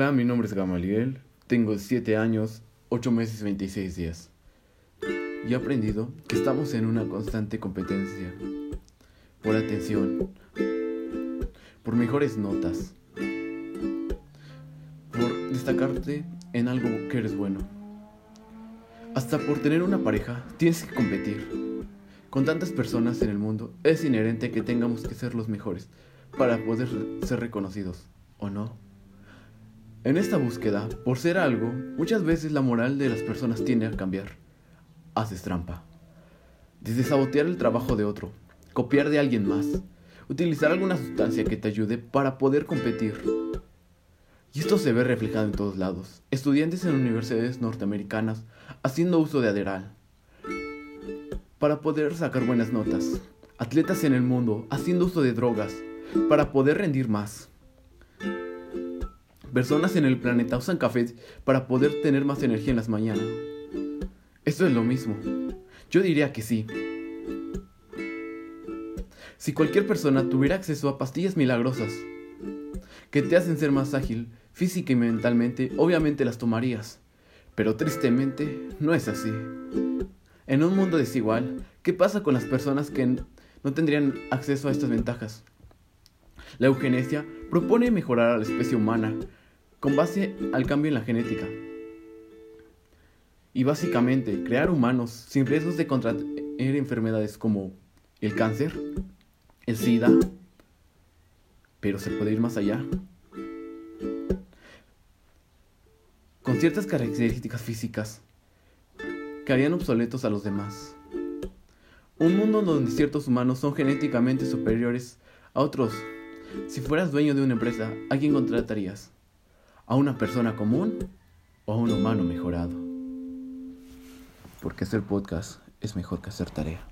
Hola, mi nombre es Gamaliel, tengo 7 años, 8 meses y 26 días. Y he aprendido que estamos en una constante competencia por atención, por mejores notas, por destacarte en algo que eres bueno. Hasta por tener una pareja tienes que competir. Con tantas personas en el mundo es inherente que tengamos que ser los mejores para poder ser reconocidos, ¿o no? En esta búsqueda, por ser algo, muchas veces la moral de las personas tiende a cambiar. Haces trampa. Desde sabotear el trabajo de otro, copiar de alguien más, utilizar alguna sustancia que te ayude para poder competir. Y esto se ve reflejado en todos lados. Estudiantes en universidades norteamericanas haciendo uso de Aderal para poder sacar buenas notas. Atletas en el mundo haciendo uso de drogas para poder rendir más. Personas en el planeta usan café para poder tener más energía en las mañanas. Esto es lo mismo. Yo diría que sí. Si cualquier persona tuviera acceso a pastillas milagrosas que te hacen ser más ágil física y mentalmente, obviamente las tomarías. Pero tristemente no es así. En un mundo desigual, ¿qué pasa con las personas que no tendrían acceso a estas ventajas? La eugenesia propone mejorar a la especie humana con base al cambio en la genética. Y básicamente crear humanos sin riesgos de contraer enfermedades como el cáncer, el SIDA, pero se puede ir más allá. Con ciertas características físicas que harían obsoletos a los demás. Un mundo donde ciertos humanos son genéticamente superiores a otros. Si fueras dueño de una empresa, ¿a quién contratarías? ¿A una persona común o a un humano mejorado? Porque hacer podcast es mejor que hacer tarea.